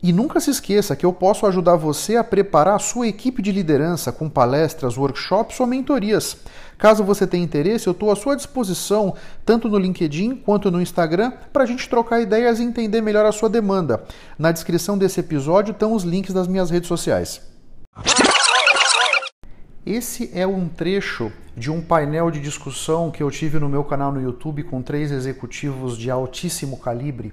E nunca se esqueça que eu posso ajudar você a preparar a sua equipe de liderança com palestras, workshops ou mentorias. Caso você tenha interesse, eu estou à sua disposição, tanto no LinkedIn quanto no Instagram, para a gente trocar ideias e entender melhor a sua demanda. Na descrição desse episódio estão os links das minhas redes sociais. Esse é um trecho de um painel de discussão que eu tive no meu canal no YouTube com três executivos de altíssimo calibre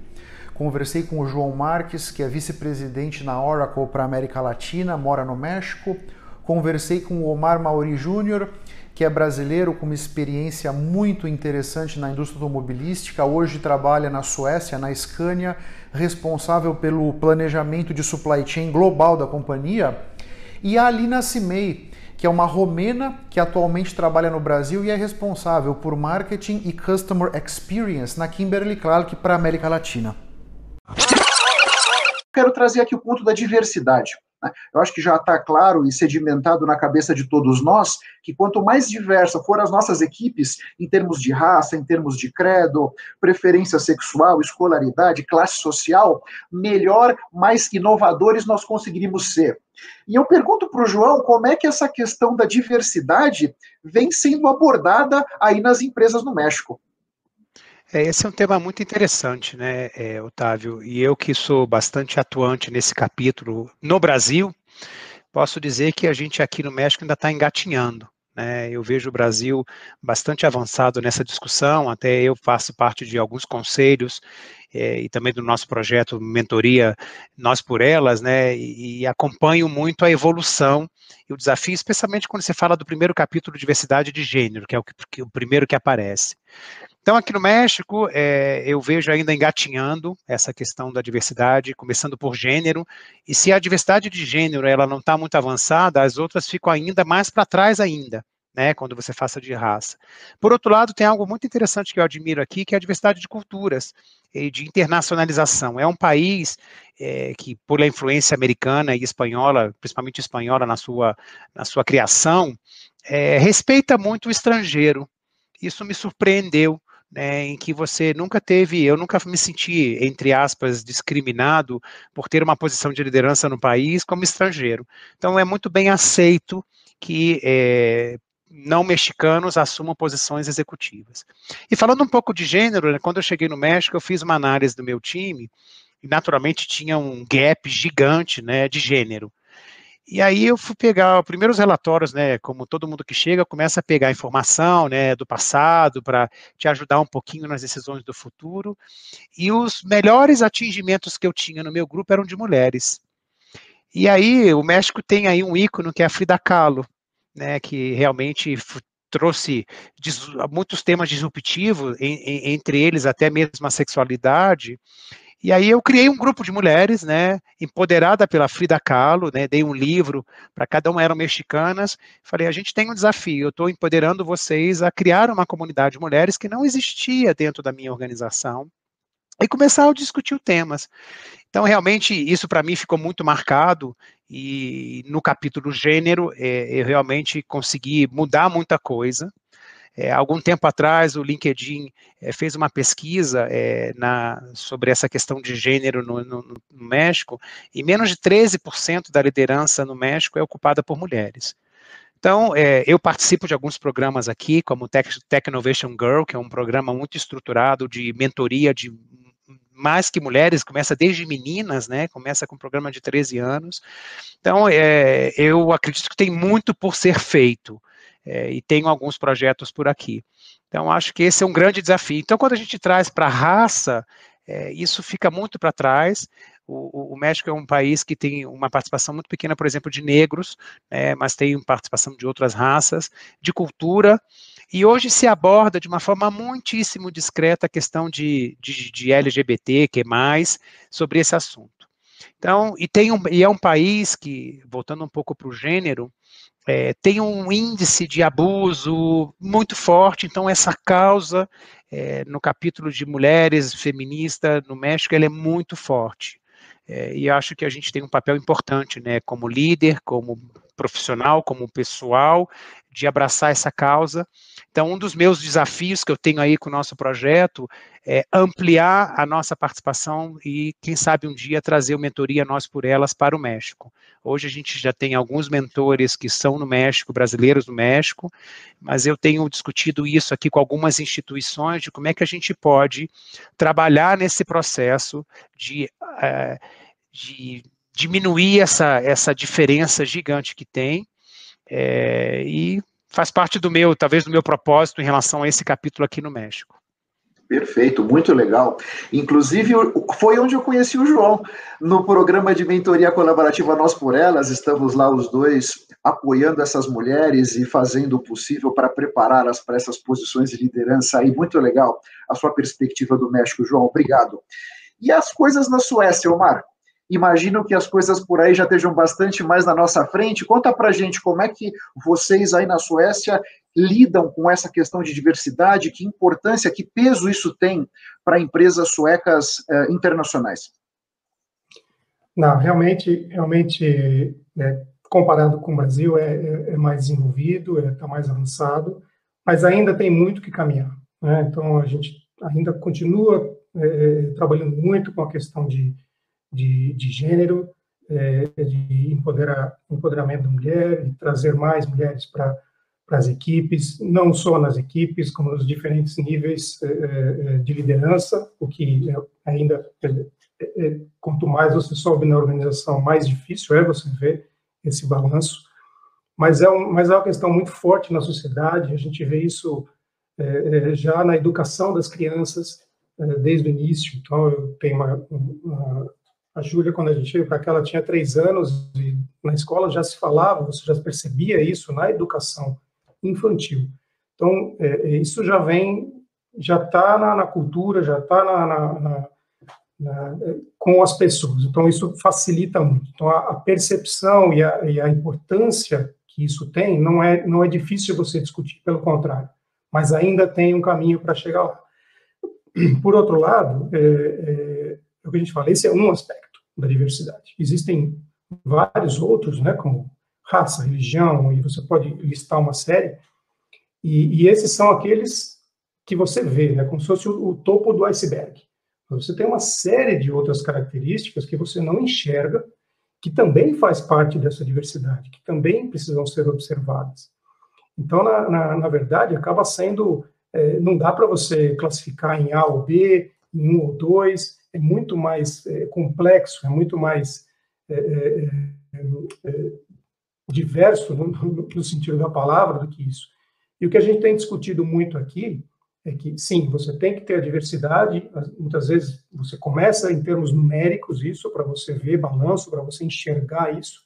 Conversei com o João Marques, que é vice-presidente na Oracle para América Latina, mora no México. Conversei com o Omar Mauri Júnior, que é brasileiro com uma experiência muito interessante na indústria automobilística. Hoje trabalha na Suécia, na Scania, responsável pelo planejamento de supply chain global da companhia. E a Alina Cimei, que é uma romena que atualmente trabalha no Brasil e é responsável por marketing e customer experience na Kimberly Clark para a América Latina quero trazer aqui o ponto da diversidade. Né? Eu acho que já está claro e sedimentado na cabeça de todos nós que quanto mais diversa for as nossas equipes, em termos de raça, em termos de credo, preferência sexual, escolaridade, classe social, melhor, mais inovadores nós conseguiríamos ser. E eu pergunto para o João como é que essa questão da diversidade vem sendo abordada aí nas empresas no México. É, esse é um tema muito interessante, né, é, Otávio? E eu que sou bastante atuante nesse capítulo no Brasil, posso dizer que a gente aqui no México ainda está engatinhando. Né? Eu vejo o Brasil bastante avançado nessa discussão, até eu faço parte de alguns conselhos é, e também do nosso projeto Mentoria Nós por Elas, né? E, e acompanho muito a evolução e o desafio, especialmente quando você fala do primeiro capítulo Diversidade de Gênero, que é o, que, o primeiro que aparece. Então, aqui no México, é, eu vejo ainda engatinhando essa questão da diversidade, começando por gênero, e se a diversidade de gênero ela não está muito avançada, as outras ficam ainda mais para trás ainda. Né, quando você faça de raça. Por outro lado, tem algo muito interessante que eu admiro aqui, que é a diversidade de culturas e de internacionalização. É um país é, que, por a influência americana e espanhola, principalmente espanhola na sua, na sua criação, é, respeita muito o estrangeiro. Isso me surpreendeu né, em que você nunca teve, eu nunca me senti, entre aspas, discriminado por ter uma posição de liderança no país como estrangeiro. Então, é muito bem aceito que é, não mexicanos assumam posições executivas. E falando um pouco de gênero, né, quando eu cheguei no México, eu fiz uma análise do meu time, e naturalmente tinha um gap gigante né, de gênero. E aí eu fui pegar os primeiros relatórios, né, como todo mundo que chega, começa a pegar informação, né, do passado para te ajudar um pouquinho nas decisões do futuro. E os melhores atingimentos que eu tinha no meu grupo eram de mulheres. E aí o México tem aí um ícone que é a Frida Kahlo, né, que realmente trouxe muitos temas disruptivos, entre eles até mesmo a sexualidade. E aí eu criei um grupo de mulheres, né, empoderada pela Frida Kahlo, né, dei um livro para cada uma eram mexicanas. Falei, a gente tem um desafio, eu estou empoderando vocês a criar uma comunidade de mulheres que não existia dentro da minha organização e começar a discutir temas. Então, realmente, isso para mim ficou muito marcado, e no capítulo gênero, é, eu realmente consegui mudar muita coisa, é, algum tempo atrás, o LinkedIn é, fez uma pesquisa é, na, sobre essa questão de gênero no, no, no México, e menos de 13% da liderança no México é ocupada por mulheres. Então, é, eu participo de alguns programas aqui, como o Tech, Tech Innovation Girl, que é um programa muito estruturado de mentoria de mais que mulheres, começa desde meninas, né? Começa com um programa de 13 anos. Então, é, eu acredito que tem muito por ser feito. é, e tenho alguns projetos por aqui. Então, acho que esse é um grande desafio. Então, quando a gente traz para a raça, é, isso fica muito para trás. O, o, México é um país que tem uma participação muito pequena, por exemplo, de negros, né, mas tem participação de outras raças, de cultura, e hoje se aborda de uma forma muitíssimo discreta a questão de, de, de LGBT, que mais, sobre esse assunto. Então, e, tem um, e é um país que, voltando um pouco para o gênero, é, tem um índice de abuso muito forte, então essa causa, é, no capítulo de mulheres feminista no México, ela é muito forte. É, e acho que a gente tem um papel importante, né, como líder, como profissional, como pessoal, de abraçar essa causa. Então, um dos meus desafios que eu tenho aí com o nosso projeto é ampliar a nossa participação e, quem sabe, um dia trazer o Mentoria Nós por Elas para o México. Hoje a gente já tem alguns mentores que são no México, brasileiros no México, mas eu tenho discutido isso aqui com algumas instituições de como é que a gente pode trabalhar nesse processo de, uh, de diminuir essa, essa diferença gigante que tem é, e faz parte do meu, talvez do meu propósito em relação a esse capítulo aqui no México. Perfeito, muito legal. Inclusive, foi onde eu conheci o João, no programa de mentoria colaborativa Nós por Elas. Estamos lá os dois apoiando essas mulheres e fazendo o possível para prepará-las para essas posições de liderança aí. Muito legal a sua perspectiva do México, João. Obrigado. E as coisas na Suécia, Omar? Imagino que as coisas por aí já estejam bastante mais na nossa frente. Conta pra gente como é que vocês aí na Suécia lidam com essa questão de diversidade, que importância, que peso isso tem para empresas suecas eh, internacionais? Não, realmente, realmente, é, comparado com o Brasil, é, é, é mais desenvolvido, está é, mais avançado, mas ainda tem muito que caminhar. Né? Então, a gente ainda continua é, é, trabalhando muito com a questão de de, de gênero, é, de empoderar, empoderamento da mulher, e trazer mais mulheres para as equipes, não só nas equipes, como nos diferentes níveis é, é de liderança, o que é ainda, é, é, quanto mais você sobe na organização, mais difícil é você ver esse balanço. Mas é, um, mas é uma questão muito forte na sociedade, a gente vê isso já na educação das crianças, desde o início. Então, eu tenho uma, uma, a Júlia, quando a gente veio para cá, ela tinha três anos e na escola já se falava, você já percebia isso na educação infantil. Então, é, é isso já vem, já está na, na, cultura, já está na, na, na, é, com as pessoas. Então, isso facilita muito. Então, a, a percepção e a, e a, importância que isso tem não é, não é difícil você discutir, pelo contrário, mas ainda tem um caminho para chegar lá. Por outro lado, é, é, é o que a gente fala, esse é um aspecto da diversidade. Existem vários outros, né, como raça, religião, e você pode listar uma série, e, e esses são aqueles que você vê, né, como se fosse o, o topo do iceberg. Você tem uma série de outras características que você não enxerga, que também faz parte dessa diversidade, que também precisam ser observadas. Então, na, na, na verdade, acaba sendo, é, não dá para você classificar em A ou B, em um ou dois, é muito mais é, complexo, é muito mais é, é, é, é diverso no, no, sentido da palavra do que isso. E o que a gente tem discutido muito aqui é que, sim, você tem que ter a diversidade, muitas vezes você começa em termos numéricos isso, para você ver balanço, para você enxergar isso,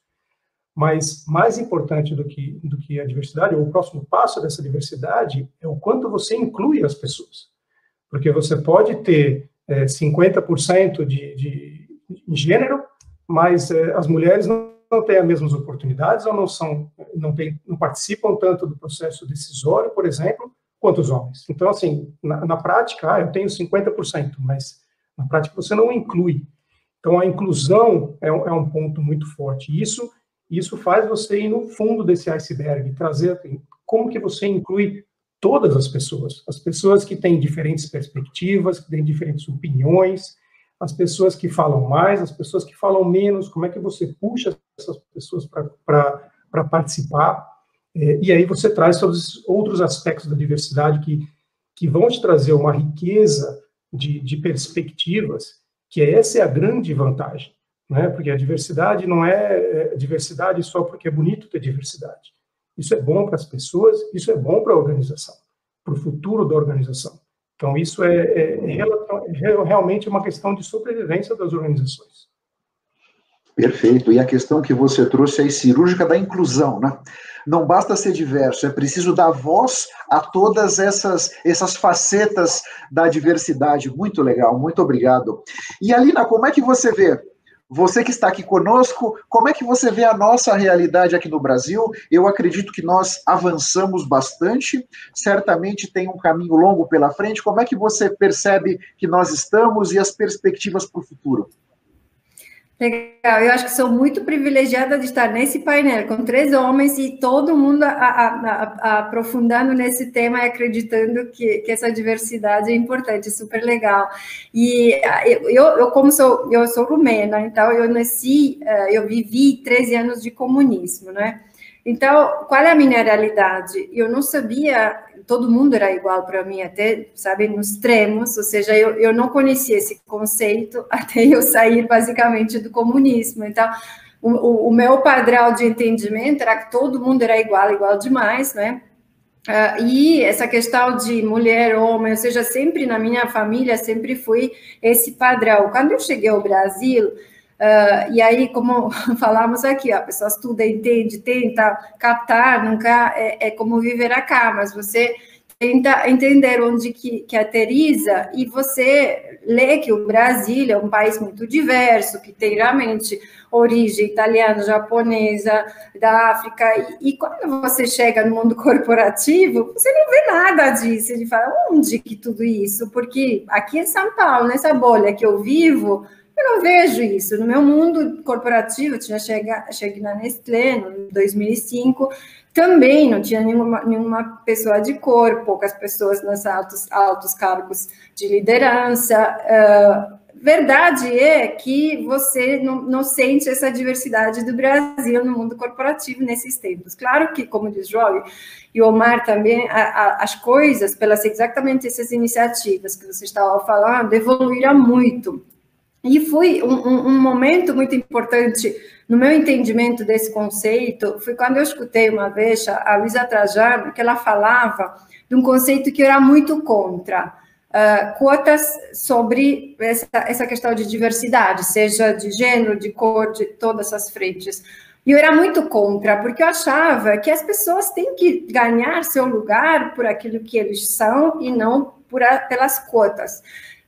mas mais importante do que, do que a diversidade, ou o próximo passo dessa diversidade, é o quanto você inclui as pessoas. Porque você pode ter é, 50% de, de, gênero, mas é, as mulheres não, não têm as mesmas oportunidades ou não são, não, tem, não participam tanto do processo decisório, por exemplo, quanto os homens. Então, assim, na, na prática, ah, eu tenho 50%, mas na prática você não inclui. Então, a inclusão é é um ponto muito forte. Isso, isso faz você ir no fundo desse iceberg, trazer assim, como que você inclui todas as pessoas, as pessoas que têm diferentes perspectivas, que têm diferentes opiniões, as pessoas que falam mais, as pessoas que falam menos, como é que você puxa essas pessoas para participar, é, e aí você traz todos os outros aspectos da diversidade que, que vão te trazer uma riqueza de, de perspectivas, que essa é a grande vantagem, né? porque a diversidade não é, é diversidade só porque é bonito ter diversidade, Isso é bom para as pessoas, isso é bom para a organização, para o futuro da organização. Então, isso é, é, é, é realmente uma questão de sobrevivência das organizações. Perfeito. E a questão que você trouxe aí, cirúrgica da inclusão, né? Não basta ser diverso, é preciso dar voz a todas essas, essas facetas da diversidade. Muito legal, muito obrigado. E Alina, como é que você vê você que está aqui conosco, como é que você vê a nossa realidade aqui no Brasil? Eu acredito que nós avançamos bastante, certamente tem um caminho longo pela frente. Como é que você percebe que nós estamos e as perspectivas para o futuro? Legal, eu acho que sou muito privilegiada de estar nesse painel com três homens e todo mundo a, a, a, aprofundando nesse tema e acreditando que, que, essa diversidade é importante, super legal. E eu, eu como sou, eu sou rumena, então eu nasci, eh, eu vivi 13 anos de comunismo, né? Então, qual é a minha realidade? Eu não sabia, todo mundo era igual para mim, até, sabe, nos extremos, ou seja, eu, eu não conhecia esse conceito até eu sair, basicamente, do comunismo. Então, o, o meu padrão de entendimento era que todo mundo era igual, igual demais, né? Uh, e essa questão de mulher, homem, ou seja, sempre na minha família, sempre foi esse padrão. Quando eu cheguei ao Brasil, Uh, e aí, como falamos aqui, a pessoa estuda, entende, tenta captar, nunca é, é, como viver cá, mas você tenta entender onde que, que aterriza e você lê que o Brasil é um país muito diverso, que tem realmente origem italiana, japonesa, da África, e, e, quando você chega no mundo corporativo, você não vê nada disso, ele fala, onde que tudo isso? Porque aqui em São Paulo, nessa bolha que eu vivo, eu não vejo isso. No meu mundo corporativo, eu tinha chegado, cheguei na Nestlé em 2005, também não tinha nenhuma, nenhuma pessoa de cor, poucas pessoas nos altos, altos cargos de liderança. Uh, verdade é que você não, não, sente essa diversidade do Brasil no mundo corporativo nesses tempos. Claro que, como diz Joy e Omar também, a, a, as coisas, pelas exatamente essas iniciativas que você estava falando, evoluíram muito. E foi um, um, um, momento muito importante no meu entendimento desse conceito, foi quando eu escutei uma vez a Luísa Trajano, que ela falava de um conceito que eu era muito contra, uh, cotas sobre essa, essa questão de diversidade, seja de gênero, de cor, de todas as frentes. E eu era muito contra, porque eu achava que as pessoas têm que ganhar seu lugar por aquilo que eles são e não por a, pelas cotas.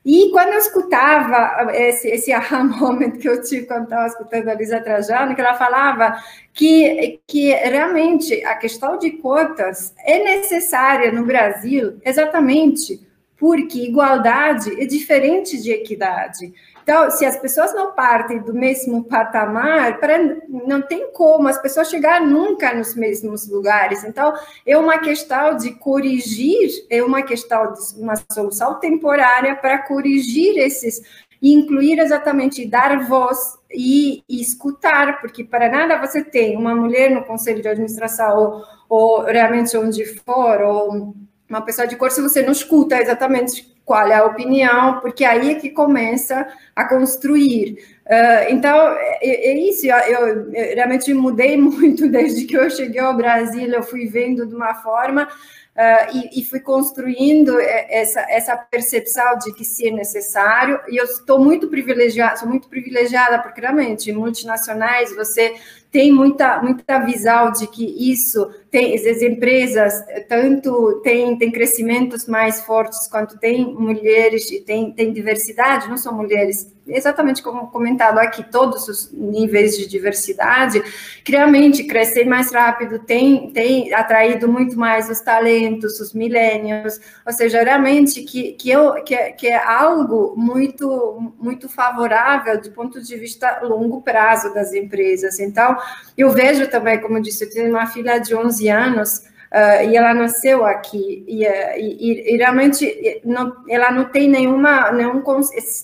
E quando eu escutava esse, esse aha moment que eu tive quando estava escutando a Lisa Trajano, que ela falava que, que realmente a questão de cotas é necessária no Brasil exatamente porque igualdade é diferente de equidade. Então, se as pessoas não partem do mesmo patamar, para, não tem como as pessoas chegar nunca nos mesmos lugares. Então, é uma questão de corrigir, é uma questão de uma solução temporária para corrigir esses e incluir exatamente dar voz e, e, escutar, porque para nada você tem uma mulher no conselho de administração ou, ou realmente onde for, ou uma pessoa de cor, se você não escuta exatamente qual é a opinião, porque aí é que começa a construir. Uh, então, é, é isso, eu, eu, realmente mudei muito desde que eu cheguei ao Brasil, eu fui vendo de uma forma uh, e, e, fui construindo essa, essa percepção de que se é necessário, e eu estou muito privilegiada, sou muito privilegiada, porque realmente, multinacionais, você tem muita, muita visão de que isso tem as empresas tanto tem, tem crescimentos mais fortes quanto tem mulheres e tem, tem diversidade, não são mulheres, exatamente como comentado aqui, todos os níveis de diversidade, que realmente crescer mais rápido tem, tem atraído muito mais os talentos, os milênios, ou seja, realmente que, que, eu, que, é, que é algo muito, muito favorável do ponto de vista longo prazo das empresas. Então, eu vejo também, como eu disse, eu tenho uma filha de 11 anos uh, e ela nasceu aqui. E, e, e realmente não, ela não tem nenhuma, nenhum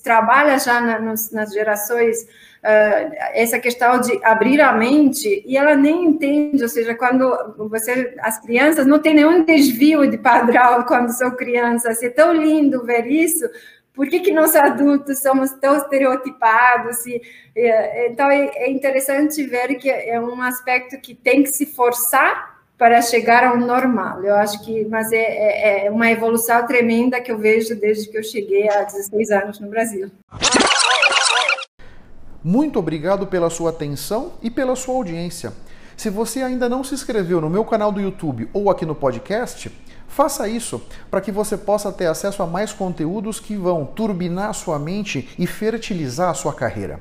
trabalha já na, nos, nas gerações uh, essa questão de abrir a mente e ela nem entende, ou seja, quando você as crianças não tem nenhum desvio de padrão quando são crianças, é tão lindo ver isso. Por que, que nós adultos somos tão estereotipados? E, e, então, é, é interessante ver que é um aspecto que tem que se forçar para chegar ao normal. Eu acho que, mas é, é, é uma evolução tremenda que eu vejo desde que eu cheguei há 16 anos no Brasil. Muito obrigado pela sua atenção e pela sua audiência. Se você ainda não se inscreveu no meu canal do YouTube ou aqui no podcast, faça isso para que você possa ter acesso a mais conteúdos que vão turbinar sua mente e fertilizar a sua carreira.